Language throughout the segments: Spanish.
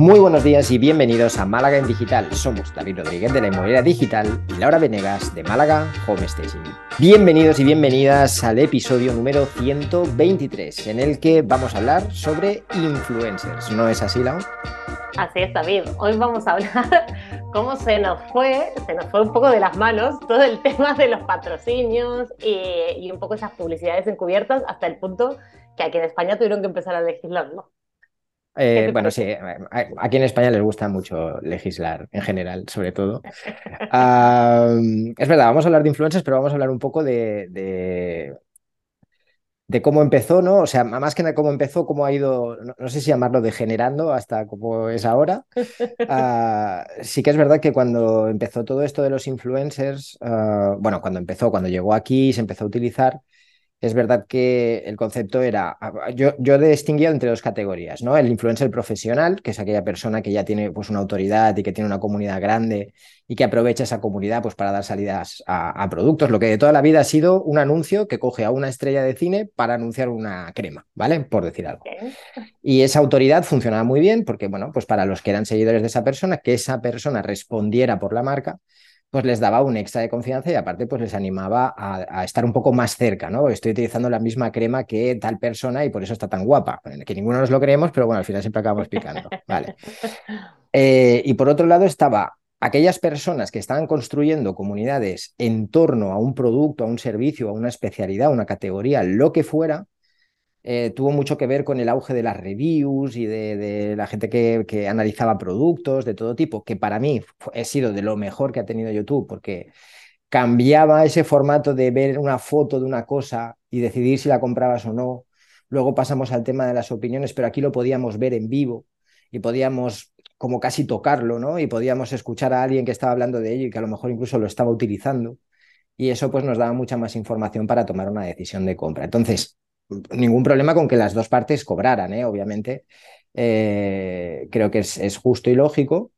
Muy buenos días y bienvenidos a Málaga en Digital. Somos David Rodríguez de la Inmobiliaria Digital y Laura Venegas de Málaga Home Staging. Bienvenidos y bienvenidas al episodio número 123, en el que vamos a hablar sobre influencers. ¿No es así, Laura? Así es, David. Hoy vamos a hablar cómo se nos fue, se nos fue un poco de las manos todo el tema de los patrocinios y, un poco esas publicidades encubiertas hasta el punto que aquí en España tuvieron que empezar a legislarlo. Eh, bueno, sí, aquí en España les gusta mucho legislar en general, sobre todo. es verdad, vamos a hablar de influencers, pero vamos a hablar un poco de, de cómo empezó, ¿no? O sea, más que cómo empezó, cómo ha ido, no, sé si llamarlo degenerando hasta cómo es ahora. Ah, sí que es verdad que cuando empezó todo esto de los influencers, ah, bueno, cuando empezó, cuando llegó aquí, se empezó a utilizar, es verdad que el concepto era, ah, yo, yo distinguía entre dos categorías, ¿no? El influencer profesional, que es aquella persona que ya tiene pues, una autoridad y que tiene una comunidad grande y que aprovecha esa comunidad pues, para dar salidas a, productos. Lo que de toda la vida ha sido un anuncio que coge a una estrella de cine para anunciar una crema, ¿vale? Por decir algo. Y esa autoridad funcionaba muy bien porque, bueno, pues para los que eran seguidores de esa persona, que esa persona respondiera por la marca, pues les daba un extra de confianza y aparte pues les animaba a, estar un poco más cerca, ¿no? Estoy utilizando la misma crema que tal persona y por eso está tan guapa. Que ninguno nos lo creemos, pero bueno, al final siempre acabamos picando. Vale. Eh, y por otro lado estaba aquellas personas que estaban construyendo comunidades en torno a un producto, a un servicio, a una especialidad, a una categoría, lo que fuera, eh, tuvo mucho que ver con el auge de las reviews y de, la gente que, analizaba productos de todo tipo, que para mí ha sido de lo mejor que ha tenido YouTube, porque cambiaba ese formato de ver una foto de una cosa y decidir si la comprabas o no. Luego pasamos al tema de las opiniones, pero aquí lo podíamos ver en vivo y podíamos como casi tocarlo, ¿no? Y podíamos escuchar a alguien que estaba hablando de ello y que a lo mejor incluso lo estaba utilizando. Y eso pues nos daba mucha más información para tomar una decisión de compra. Entonces, ningún problema con que las dos partes cobraran, ¿eh? obviamente. Eh, creo que es, justo y lógico.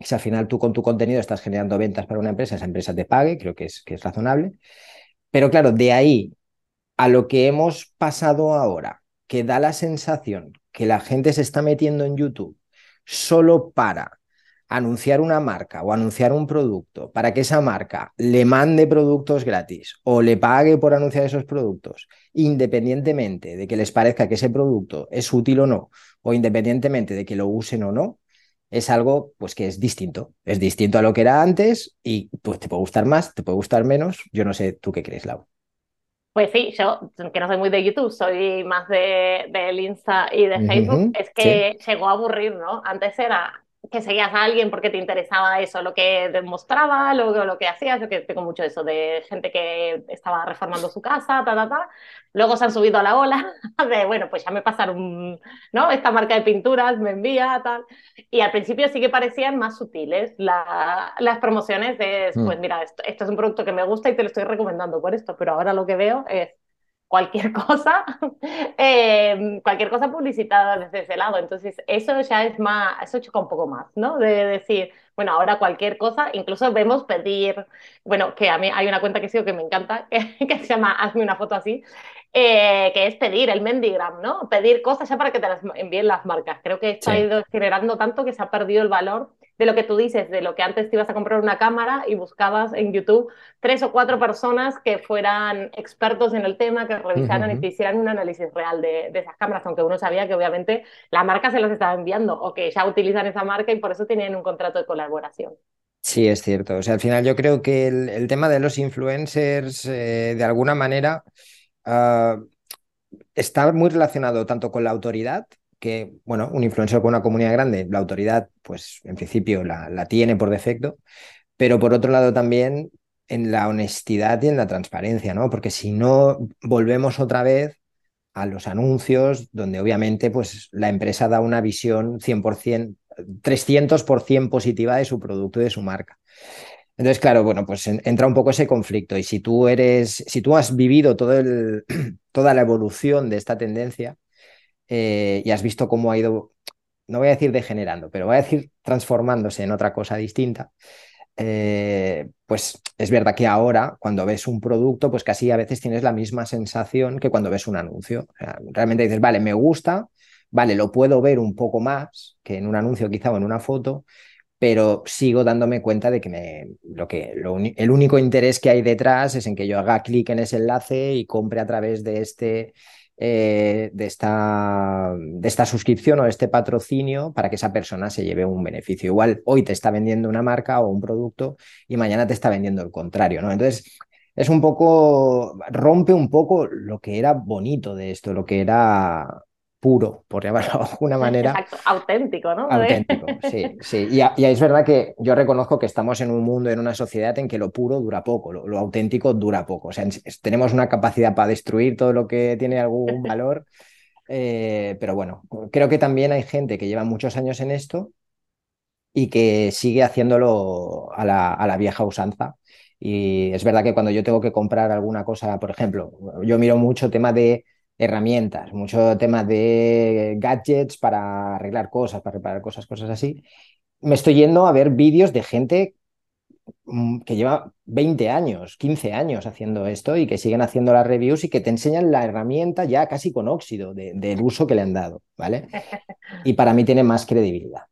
Si al final tú con tu contenido estás generando ventas para una empresa, esa empresa te pague, creo que es, que es razonable. Pero claro, de ahí a lo que hemos pasado ahora, que da la sensación que la gente se está metiendo en YouTube solo para anunciar una marca o anunciar un producto para que esa marca le mande productos gratis o le pague por anunciar esos productos, independientemente de que les parezca que ese producto es útil o no, o independientemente de que lo usen o no, es algo pues que es distinto, es distinto a lo que era antes y pues te puede gustar más, te puede gustar menos, yo no sé tú qué crees, Lau. Pues sí, yo que no soy muy de YouTube, soy más de, del Insta y de Facebook, es que llegó a aburrir, ¿no? Antes era que seguías a alguien porque te interesaba eso, lo que demostraba, lo, lo que hacías. Yo que tengo mucho eso de gente que estaba reformando su casa, ta, ta, ta. Luego se han subido a la ola de, bueno, pues ya me pasaron, ¿no? Esta marca de pinturas me envía, tal. Y al principio sí que parecían más sutiles la, las promociones de, mm. pues mira, esto, esto es un producto que me gusta y te lo estoy recomendando por esto, pero ahora lo que veo es cualquier cosa, eh, cualquier cosa publicitada desde ese lado. Entonces, eso ya es más, eso choca un poco más, ¿no? De decir, bueno, ahora cualquier cosa, incluso vemos pedir, bueno, que a mí hay una cuenta que sigo que me encanta, que, se llama Hazme una foto así, eh, que es pedir el Mendigram, ¿no? Pedir cosas ya para que te las envíen las marcas. Creo que esto ha ido generando tanto que se ha perdido el valor de lo que tú dices, de lo que antes te ibas a comprar una cámara y buscabas en YouTube tres o cuatro personas que fueran expertos en el tema, que revisaran y te hicieran un análisis real de, de, esas cámaras, aunque uno sabía que obviamente la marca se las estaba enviando o que ya utilizan esa marca y por eso tenían un contrato de colaboración. Sí, es cierto. O sea, al final yo creo que el, tema de los influencers, eh, de alguna manera, uh, está muy relacionado tanto con la autoridad, que, bueno, un influencer con una comunidad grande, la autoridad, pues en principio la, la tiene por defecto, pero por otro lado también en la honestidad y en la transparencia, ¿no? Porque si no, volvemos otra vez a los anuncios, donde obviamente pues, la empresa da una visión 100%, 300% positiva de su producto y de su marca. Entonces, claro, bueno, pues entra un poco ese conflicto. Y si tú eres, si tú has vivido todo el, toda la evolución de esta tendencia, eh, y has visto cómo ha ido, no voy a decir degenerando, pero voy a decir transformándose en otra cosa distinta, eh, pues es verdad que ahora cuando ves un producto, pues casi a veces tienes la misma sensación que cuando ves un anuncio. realmente dices, vale, me gusta vale, lo puedo ver un poco más que en un anuncio quizá o en una foto, pero sigo dándome cuenta de que, me, lo que el único interés que hay detrás es en que yo haga clic en ese enlace y compre a través de este eh, de, esta, de esta suscripción o de este patrocinio para que esa persona se lleve un beneficio. Igual hoy te está vendiendo una marca o un producto y mañana te está vendiendo el contrario, ¿no? Entonces, es un poco, rompe un poco lo que era bonito de esto, lo que era puro, por llamarlo de alguna manera. Exacto, auténtico, ¿no? Auténtico, sí, sí. Y, es verdad que yo reconozco que estamos en un mundo, en una sociedad en que lo puro dura poco, lo, auténtico dura poco. O sea, tenemos una capacidad para destruir todo lo que tiene algún valor, eh, pero bueno, creo que también hay gente que lleva muchos años en esto y que sigue haciéndolo a la, a la vieja usanza. Y es verdad que cuando yo tengo que comprar alguna cosa, por ejemplo, yo miro mucho tema de herramientas, mucho tema de gadgets para arreglar cosas, para reparar cosas, cosas así. Me estoy yendo a ver vídeos de gente mm, que lleva 20 años, 15 años haciendo esto y que siguen haciendo las reviews y que te enseñan la herramienta ya casi con óxido del uso que le han dado, ¿vale? Y para mí tiene más credibilidad.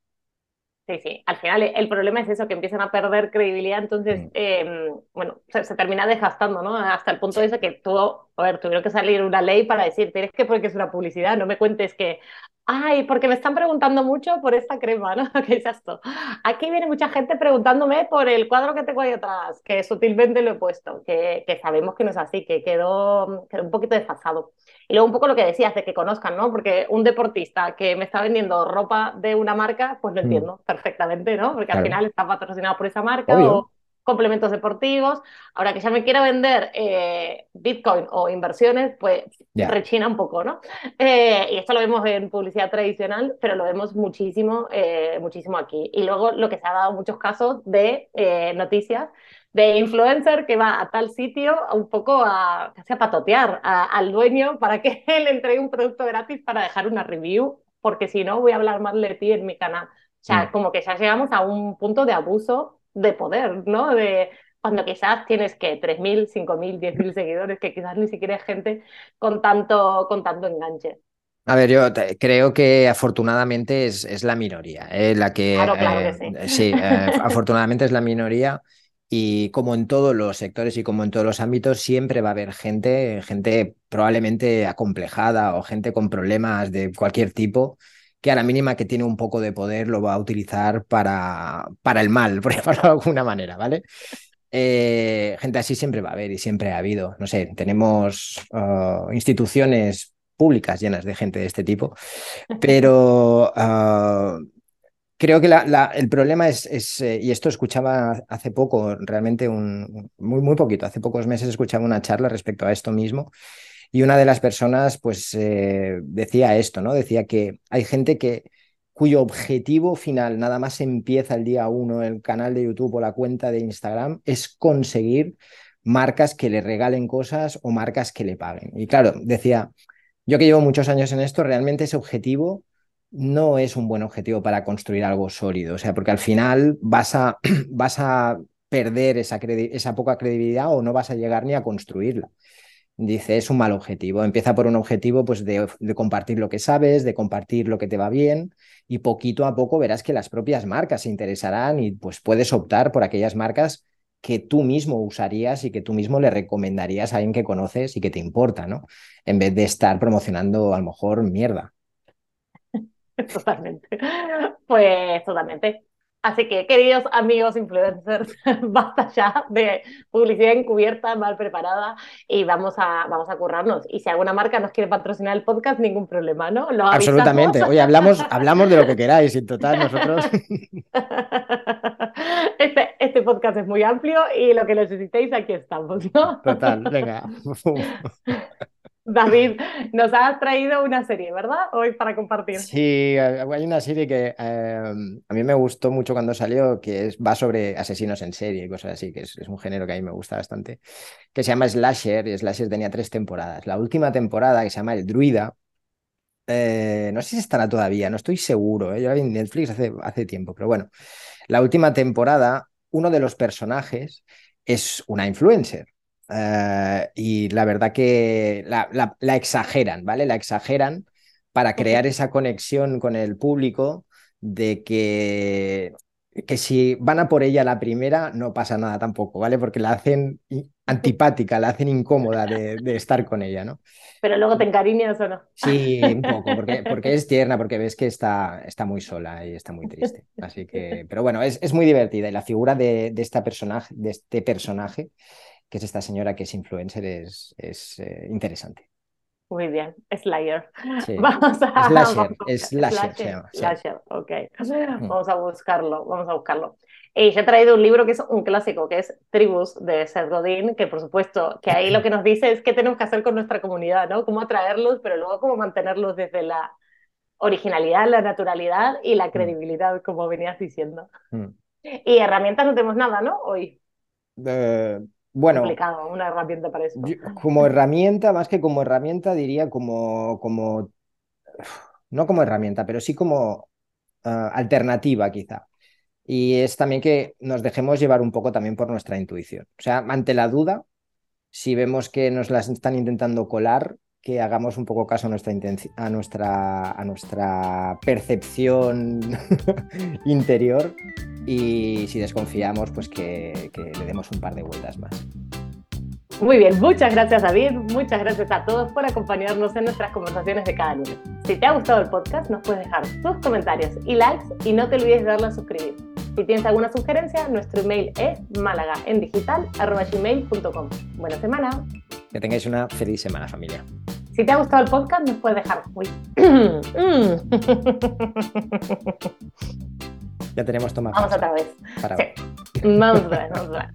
Sí, sí, al final el problema es eso, que empiezan a perder credibilidad, entonces, mm. em, bueno, se, termina desgastando, ¿no? Hasta el punto de eso que todo, a ver, tuvieron que salir una ley para decir, tienes que porque es una publicidad, no me cuentes que, ay, porque me están preguntando mucho por esta crema, ¿no? ¿Qué es esto? Aquí viene mucha gente preguntándome por el cuadro que tengo ahí atrás, que sutilmente lo he puesto, que, que sabemos que no es así, que quedó, quedó un poquito desfasado. Y luego un poco lo que decías de que conozcan, ¿no? Porque un deportista que me está vendiendo ropa de una marca, pues lo mm. entiendo perfectamente, ¿no? Porque al final está patrocinado por esa marca o complementos deportivos. Ahora que ya me quiera vender eh, Bitcoin o inversiones, pues rechina un poco, ¿no? Eh, y esto lo vemos en publicidad tradicional, pero lo vemos muchísimo, eh, muchísimo aquí. Y luego lo que se ha dado muchos casos de noticias de influencer que va a tal sitio un poco a, casi a patotear al dueño para que él entregue un producto gratis para dejar una review, porque si no voy a hablar mal de ti en mi canal. O sea, mm. como que ya llegamos a un punto de abuso de poder, ¿no? De cuando quizás tienes que 3.000, 5.000, 10.000 seguidores, que quizás ni siquiera es gente con tanto, con tanto enganche. A ver, yo creo que afortunadamente es, es la minoría, ¿eh? la que, claro, claro que sí. sí eh, afortunadamente es la minoría y como en todos los sectores y como en todos los ámbitos, siempre va a haber gente, gente probablemente acomplejada o gente con problemas de cualquier tipo, que a la mínima que tiene un poco de poder lo va a utilizar para, para el mal, por ejemplo, de alguna manera, ¿vale? Eh, gente así siempre va a haber y siempre ha habido. No sé, tenemos uh, instituciones públicas llenas de gente de este tipo, pero uh, creo que el problema es, eh, y esto escuchaba hace poco, realmente un, muy, muy poquito, hace pocos meses escuchaba una charla respecto a esto mismo y una de las personas pues eh, decía esto, ¿no? Decía que hay gente que cuyo objetivo final nada más empieza el día uno el canal de YouTube o la cuenta de Instagram es conseguir marcas que le regalen cosas o marcas que le paguen. Y claro, decía, yo que llevo muchos años en esto, realmente ese objetivo no es un buen objetivo para construir algo sólido, o sea, porque al final vas a, vas a perder esa, esa poca credibilidad o no vas a llegar ni a construirla. Dice, es un mal objetivo. Empieza por un objetivo pues, de, de, compartir lo que sabes, de compartir lo que te va bien y poquito a poco verás que las propias marcas se interesarán y pues puedes optar por aquellas marcas que tú mismo usarías y que tú mismo le recomendarías a alguien que conoces y que te importa, ¿no? En vez de estar promocionando a lo mejor mierda. Totalmente. Pues totalmente. Así que, queridos amigos influencers, basta ya de publicidad encubierta, mal preparada y vamos a, vamos a currarnos. Y si alguna marca nos quiere patrocinar el podcast, ningún problema, ¿no? Absolutamente. Oye, hablamos, hablamos de lo que queráis y en total nosotros... Este, este podcast es muy amplio y lo que necesitéis, aquí estamos, ¿no? Total, venga. David, nos has traído una serie, ¿verdad? Hoy para compartir. Sí, hay una serie que em, a mí me gustó mucho cuando salió, que es, va sobre asesinos en serie y cosas así, que es, un género que a mí me gusta bastante, que se llama Slasher, y Slasher tenía tres temporadas. La última temporada, que se llama El Druida, eh, no sé si estará todavía, no estoy seguro, ¿eh? yo la vi en Netflix hace, hace tiempo, pero bueno, la última temporada, uno de los personajes es una influencer. Eh, y la verdad que la, exageran, ¿vale? La exageran para crear esa conexión con el público de que, que si van a por ella la primera, no pasa nada tampoco, ¿vale? Porque la hacen antipática, la hacen incómoda de, estar con ella, ¿no? Pero luego te encariñas o no. Sí, un poco, porque, porque es tierna, porque ves que está, está muy sola y está muy triste. Así que, pero bueno, es, es muy divertida y la figura de, de, esta personaje, de este personaje, que es esta señora que es influencer, es, es eh, interesante. Muy bien, Slayer. Vamos a, slasher, slasher, slasher, ok. Mm. Vamos a buscarlo, vamos a buscarlo. Y yo he traído un libro que es un clásico, que es Tribus de Seth Godin, que por supuesto, que ahí lo que nos dice es qué tenemos que hacer con nuestra comunidad, ¿no? Cómo atraerlos, pero luego cómo mantenerlos desde la originalidad, la naturalidad y la mm. credibilidad, como venías diciendo. Mm. Y herramientas no tenemos nada, ¿no? Hoy. Eh, bueno, complicado, una herramienta para eso. como herramienta, más que como herramienta, diría como, como no como herramienta, pero sí como ah, alternativa quizá. Y es también que nos dejemos llevar un poco también por nuestra intuición. O sea, ante la duda, si vemos que nos las están intentando colar, que hagamos un poco caso a nuestra, a nuestra, a nuestra percepción interior y si desconfiamos, pues que, que le demos un par de vueltas más. Muy bien, muchas gracias David, muchas gracias a todos por acompañarnos en nuestras conversaciones de cada lunes. Si te ha gustado el podcast, nos puedes dejar tus comentarios y likes y no te olvides de darle a suscribir. Si tienes alguna sugerencia, nuestro email es málagaendigital.com. Buena semana. Que tengáis una feliz semana, familia. Si te ha gustado el podcast, nos puedes dejar. ya tenemos tomado. Vamos otra vez. Vamos a ver, vamos a ver.